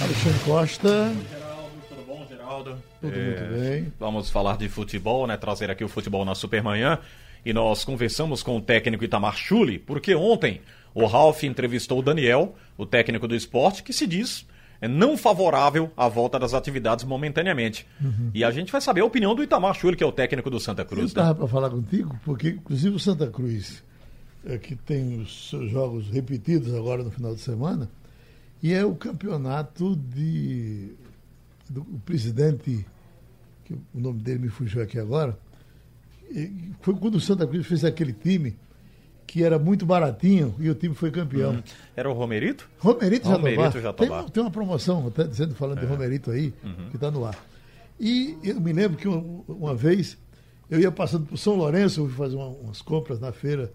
Alexandre Costa. Tudo bom, Geraldo? Tudo muito bem. Vamos falar de futebol, né? Trazer aqui o futebol na Supermanhã. E nós conversamos com o técnico Itamar Chuli, porque ontem o Ralf entrevistou o Daniel, o técnico do esporte, que se diz é não favorável à volta das atividades momentaneamente. E a gente vai saber a opinião do Itamar Chuli, que é o técnico do Santa Eu Cruz. né? estava para falar contigo, porque inclusive o Santa Cruz, é, que tem os seus jogos repetidos agora no final de semana, e é o campeonato de do o presidente, que o nome dele me fugiu aqui agora, foi quando o Santa Cruz fez aquele time que era muito baratinho e o time foi campeão. Era o Romerito? Romerito Romerito Jatobá. Tem, tem uma promoção, até dizendo, falando de Romerito aí, que está no ar. E eu me lembro que uma, uma vez eu ia passando por São Lourenço, eu fui fazer uma- umas compras na feira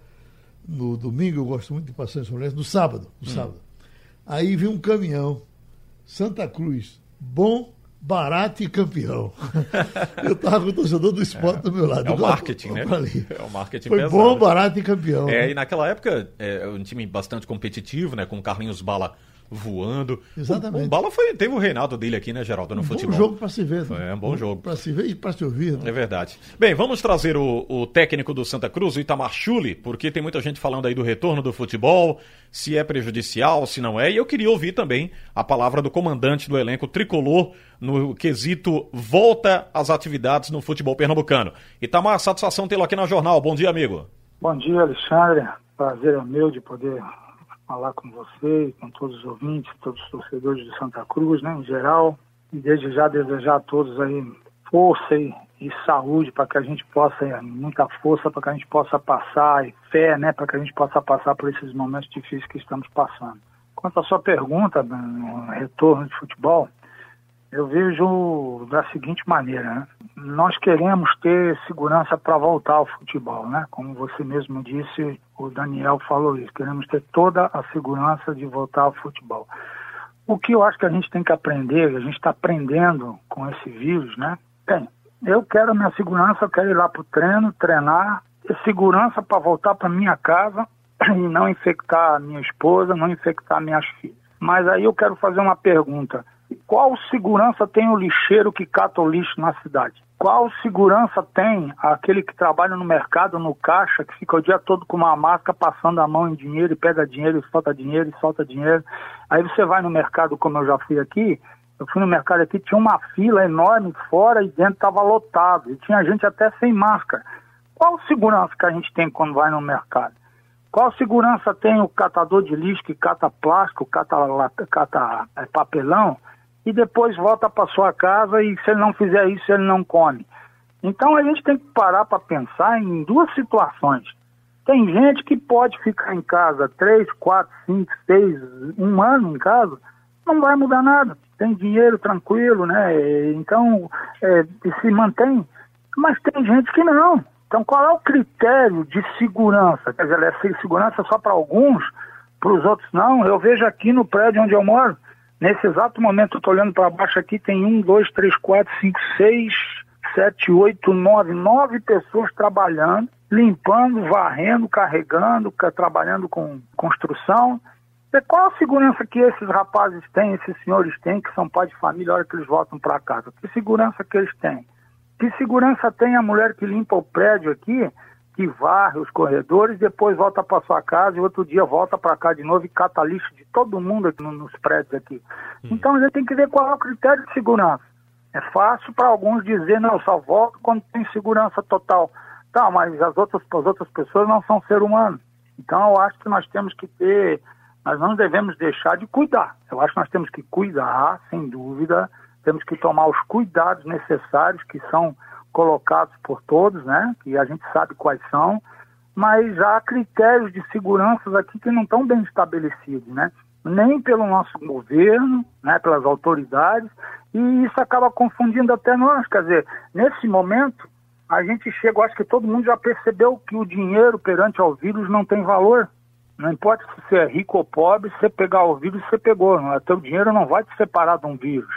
no domingo, eu gosto muito de passar em São Lourenço, no sábado, no sábado. Aí vi um caminhão, Santa Cruz, bom, barato e campeão. eu estava com o torcedor do esporte do meu lado. É o marketing, né? É o marketing Foi pesado. bom, barato e campeão. É, e naquela época, é um time bastante competitivo, né? Com o Carlinhos Bala voando. Exatamente. O, o Bala foi, teve o reinado dele aqui, né, Geraldo, no um futebol. bom jogo para se ver. né? É, um bom jogo. Para se ver e para se ouvir. né? É verdade. Bem, vamos trazer o, o técnico do Santa Cruz, o Itamar Chuli, porque tem muita gente falando aí do retorno do futebol, se é prejudicial, se não é. E eu queria ouvir também a palavra do comandante do elenco tricolor no quesito volta às atividades no futebol pernambucano. Itamar, satisfação tê-lo aqui na Jornal. Bom dia, amigo. Bom dia, Alexandre. Prazer é meu de poder falar com você, com todos os ouvintes, todos os torcedores de Santa Cruz, né, em geral. E desde já desejar a todos aí força e, e saúde para que a gente possa, eh, muita força para que a gente possa passar, e fé, né, para que a gente possa passar por esses momentos difíceis que estamos passando. Quanto à sua pergunta, no retorno de futebol, eu vejo da seguinte maneira, né? Nós queremos ter segurança para voltar ao futebol, né? Como você mesmo disse, o Daniel falou isso. Queremos ter toda a segurança de voltar ao futebol. O que eu acho que a gente tem que aprender, a gente está aprendendo com esse vírus, né? Tem. Eu quero a minha segurança, eu quero ir lá para o treino, treinar, ter segurança para voltar para minha casa e não infectar a minha esposa, não infectar minhas filhas. Mas aí eu quero fazer uma pergunta. Qual segurança tem o lixeiro que cata o lixo na cidade? Qual segurança tem aquele que trabalha no mercado, no caixa, que fica o dia todo com uma máscara passando a mão em dinheiro e pega dinheiro e solta dinheiro e solta dinheiro? Aí você vai no mercado, como eu já fui aqui, eu fui no mercado aqui, tinha uma fila enorme fora e dentro estava lotado. E tinha gente até sem máscara. Qual segurança que a gente tem quando vai no mercado? Qual segurança tem o catador de lixo que cata plástico, cata, cata é, papelão e depois volta para sua casa e se ele não fizer isso ele não come? Então a gente tem que parar para pensar em duas situações. Tem gente que pode ficar em casa três, quatro, cinco, seis, um ano em casa, não vai mudar nada. Tem dinheiro tranquilo, né? Então é, se mantém. Mas tem gente que não. Então qual é o critério de segurança? Quer dizer, é segurança só para alguns, para os outros não? Eu vejo aqui no prédio onde eu moro, nesse exato momento eu estou olhando para baixo aqui, tem um, dois, três, quatro, cinco, seis, sete, oito, nove, nove pessoas trabalhando, limpando, varrendo, carregando, ca- trabalhando com construção. Qual a segurança que esses rapazes têm, esses senhores têm, que são pais de família, a hora que eles voltam para casa? Que segurança que eles têm? Que segurança tem a mulher que limpa o prédio aqui, que varre os corredores, depois volta para sua casa e outro dia volta para cá de novo e cata lixo de todo mundo aqui no- nos prédios aqui? Então a gente tem que ver qual é o critério de segurança. É fácil para alguns dizer, não, só volto quando tem segurança total. Tá, mas as outras, as outras pessoas não são ser humanos. Então eu acho que nós temos que ter, nós não devemos deixar de cuidar. Eu acho que nós temos que cuidar, sem dúvida, temos que tomar os cuidados necessários que são colocados por todos, né? Que a gente sabe quais são, mas há critérios de segurança aqui que não estão bem estabelecidos, né? Nem pelo nosso governo, né? Pelas autoridades, e isso acaba confundindo até nós. Quer dizer, nesse momento, a gente chega, acho que todo mundo já percebeu que o dinheiro perante ao vírus não tem valor. Não importa se você é rico ou pobre, se você pegar o vírus, você pegou. Não é? Teu dinheiro não vai te separar de um vírus.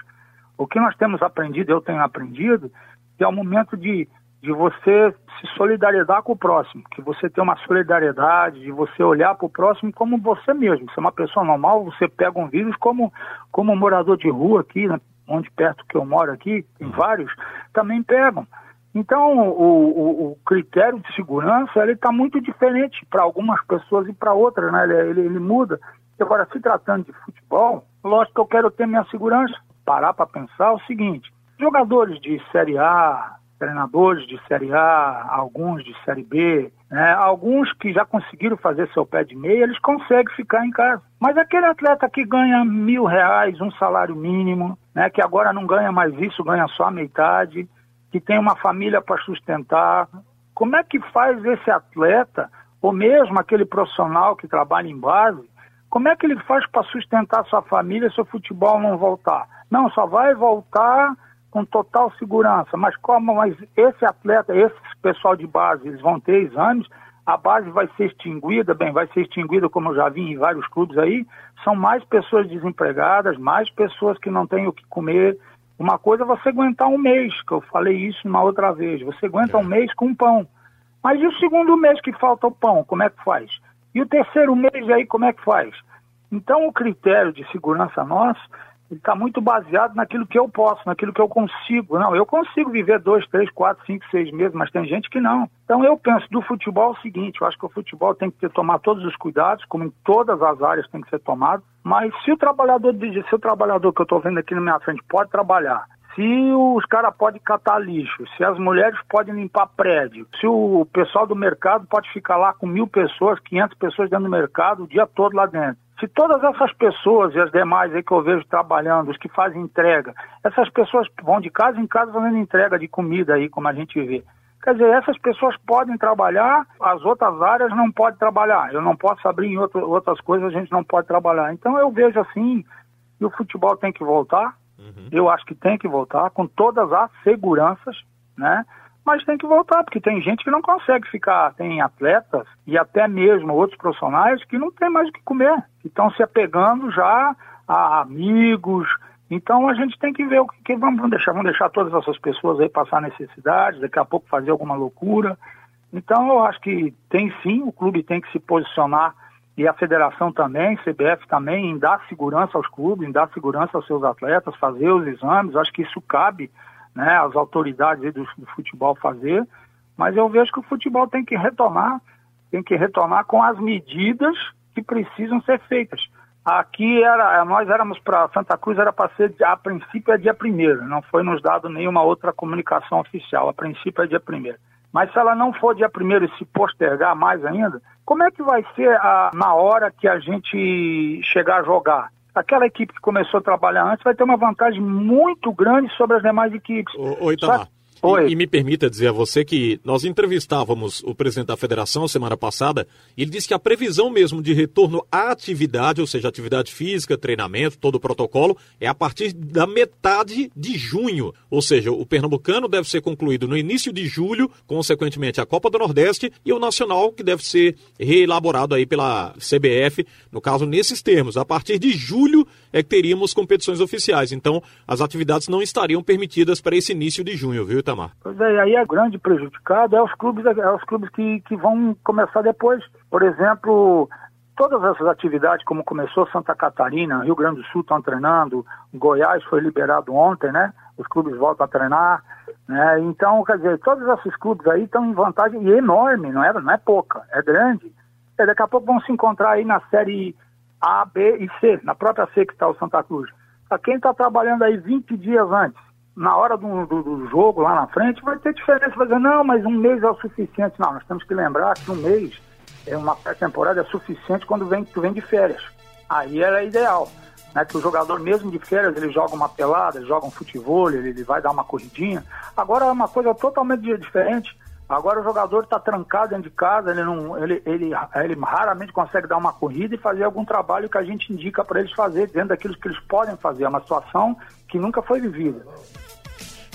O que nós temos aprendido, eu tenho aprendido, que é o momento de, de você se solidarizar com o próximo, que você tem uma solidariedade, de você olhar para o próximo como você mesmo. Você é uma pessoa normal, você pega um vírus como, como um morador de rua aqui, né, onde perto que eu moro aqui, tem vários, também pegam. Então, o, o, o critério de segurança ele está muito diferente para algumas pessoas e para outras, né? Ele, ele, ele muda. Agora, se tratando de futebol, lógico que eu quero ter minha segurança. Parar para pensar o seguinte: jogadores de Série A, treinadores de Série A, alguns de Série B, né? alguns que já conseguiram fazer seu pé de meia, eles conseguem ficar em casa. Mas aquele atleta que ganha mil reais, um salário mínimo, né? que agora não ganha mais isso, ganha só a metade, que tem uma família para sustentar. Como é que faz esse atleta, ou mesmo aquele profissional que trabalha em base, como é que ele faz para sustentar sua família se o futebol não voltar? Não, só vai voltar com total segurança. Mas como mas esse atleta, esse pessoal de base, eles vão ter exames, a base vai ser extinguida, bem, vai ser extinguida, como eu já vi em vários clubes aí, são mais pessoas desempregadas, mais pessoas que não têm o que comer, uma coisa é você aguentar um mês, que eu falei isso uma outra vez. Você aguenta é. um mês com pão. Mas e o segundo mês que falta o pão, como é que faz? E o terceiro mês aí, como é que faz? Então, o critério de segurança nosso está muito baseado naquilo que eu posso, naquilo que eu consigo. Não, eu consigo viver dois, três, quatro, cinco, seis meses, mas tem gente que não. Então, eu penso do futebol o seguinte: eu acho que o futebol tem que ter, tomar todos os cuidados, como em todas as áreas tem que ser tomado. Mas se o trabalhador, se o trabalhador que eu estou vendo aqui na minha frente pode trabalhar, se os caras podem catar lixo, se as mulheres podem limpar prédio, se o pessoal do mercado pode ficar lá com mil pessoas, 500 pessoas dentro do mercado o dia todo lá dentro. Se todas essas pessoas e as demais aí que eu vejo trabalhando, os que fazem entrega, essas pessoas vão de casa em casa fazendo entrega de comida aí, como a gente vê. Quer dizer, essas pessoas podem trabalhar, as outras áreas não podem trabalhar. Eu não posso abrir em outro, outras coisas, a gente não pode trabalhar. Então eu vejo assim, que o futebol tem que voltar. Uhum. Eu acho que tem que voltar com todas as seguranças, né? Mas tem que voltar, porque tem gente que não consegue ficar, tem atletas e até mesmo outros profissionais que não tem mais o que comer, que estão se apegando já a amigos, então a gente tem que ver o que, que vamos deixar, vamos deixar todas essas pessoas aí passar necessidade, daqui a pouco fazer alguma loucura. Então eu acho que tem sim, o clube tem que se posicionar e a federação também, CBF também, em dar segurança aos clubes, em dar segurança aos seus atletas, fazer os exames. Acho que isso cabe né, às autoridades do, do futebol fazer. Mas eu vejo que o futebol tem que retornar, tem que retornar com as medidas que precisam ser feitas. Aqui era, nós éramos para Santa Cruz, era para ser, a princípio é dia primeiro, não foi nos dado nenhuma outra comunicação oficial, a princípio é dia primeiro. Mas se ela não for dia primeiro e se postergar mais ainda, como é que vai ser a, na hora que a gente chegar a jogar? Aquela equipe que começou a trabalhar antes vai ter uma vantagem muito grande sobre as demais equipes. Ô, ô Itamar, e, e, me permita dizer a você que nós entrevistávamos o presidente da federação semana passada e ele disse que a previsão mesmo de retorno à atividade, ou seja, atividade física, treinamento, todo o protocolo, é a partir da metade de junho. Ou seja, o Pernambucano deve ser concluído no início de julho, consequentemente a Copa do Nordeste e o Nacional, que deve ser reelaborado aí pela CBF, no caso, nesses termos. A partir de julho é que teríamos competições oficiais. Então, as atividades não estariam permitidas para esse início de junho, viu, Itamar? Pois é, aí é grande prejudicado é os clubes, é os clubes que, que vão começar depois. Por exemplo, todas essas atividades, como começou Santa Catarina, Rio Grande do Sul estão treinando, Goiás foi liberado ontem, né? Os clubes voltam a treinar. Né? Então, quer dizer, todos esses clubes aí estão em vantagem e enorme, não é, não é pouca, é grande. E daqui a pouco vão se encontrar aí na série a, B e C, na própria C que está o Santa Cruz. Para quem está trabalhando aí 20 dias antes, na hora do, do, do, jogo lá na frente, vai ter diferença. Vai dizer, não, mas um mês é o suficiente. Não, nós temos que lembrar que um mês, é uma pré-temporada é suficiente quando vem, tu vem de férias. Aí era ideal. Né, que o jogador mesmo de férias ele joga uma pelada, ele joga um futebol, ele, ele vai dar uma corridinha. Agora é uma coisa totalmente diferente. Agora o jogador está trancado dentro de casa, ele, não, ele, ele, ele raramente consegue dar uma corrida e fazer algum trabalho que a gente indica para eles fazer dentro daquilo que eles podem fazer. É uma situação que nunca foi vivida.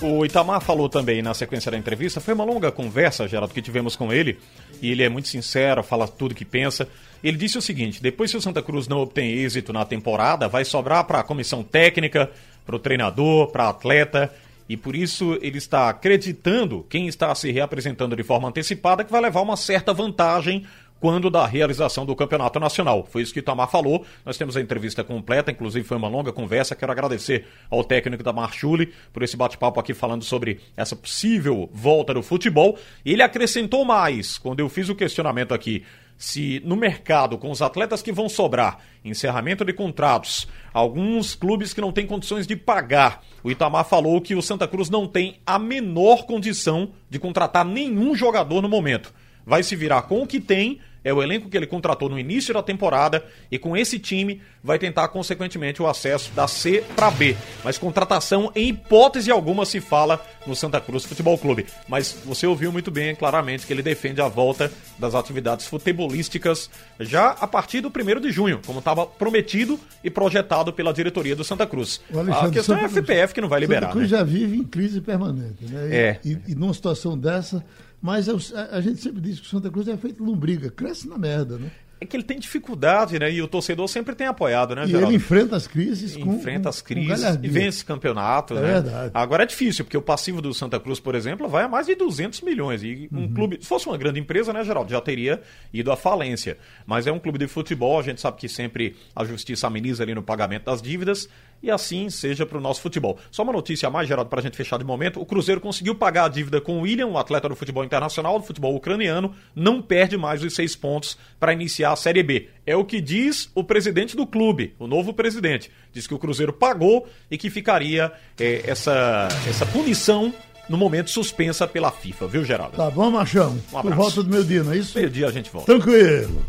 O Itamar falou também na sequência da entrevista, foi uma longa conversa, Geraldo, que tivemos com ele, e ele é muito sincero, fala tudo que pensa. Ele disse o seguinte: depois, se o Santa Cruz não obtém êxito na temporada, vai sobrar para a comissão técnica, para o treinador, para atleta e por isso ele está acreditando, quem está se reapresentando de forma antecipada, que vai levar uma certa vantagem quando da realização do Campeonato Nacional. Foi isso que Itamar falou. Nós temos a entrevista completa, inclusive foi uma longa conversa. Quero agradecer ao técnico da Marchuli por esse bate-papo aqui falando sobre essa possível volta do futebol. Ele acrescentou mais quando eu fiz o questionamento aqui se no mercado, com os atletas que vão sobrar, encerramento de contratos, alguns clubes que não têm condições de pagar. O Itamar falou que o Santa Cruz não tem a menor condição de contratar nenhum jogador no momento. Vai se virar com o que tem é o elenco que ele contratou no início da temporada e com esse time vai tentar, consequentemente, o acesso da C para B. Mas contratação, em hipótese alguma, se fala no Santa Cruz Futebol Clube. Mas você ouviu muito bem, claramente, que ele defende a volta das atividades futebolísticas já a partir do 1 de junho, como estava prometido e projetado pela diretoria do Santa Cruz. A questão é a FPF que não vai liberar. Santa Cruz né? já vive em crise permanente. Né? E, é. E, e numa situação dessa mas a, a, gente sempre diz que o Santa Cruz é feito lombriga, cresce na merda, né? É que ele tem dificuldade, né? E o torcedor sempre tem apoiado, né, E Geraldo? ele enfrenta as crises com Enfrenta as com crises e vence campeonato, é né? Verdade. Agora é difícil, porque o passivo do Santa Cruz, por exemplo, vai a mais de 200 milhões. E um uhum. clube, se fosse uma grande empresa, né, Geraldo, já teria ido à falência. Mas é um clube de futebol, a gente sabe que sempre a justiça ameniza ali no pagamento das dívidas e assim seja para o nosso futebol. Só uma notícia a mais, Geraldo, para a gente fechar de momento: o Cruzeiro conseguiu pagar a dívida com o William, um atleta do futebol internacional, do futebol ucraniano, não perde mais os seis pontos para iniciar a Série B. É o que diz o presidente do clube, o novo presidente. Diz que o Cruzeiro pagou e que ficaria é, essa, essa punição no momento suspensa pela FIFA, viu, Geraldo? Tá bom, Machão? Um Por volta do meio dia, não é isso? Meio dia a gente volta. Tranquilo.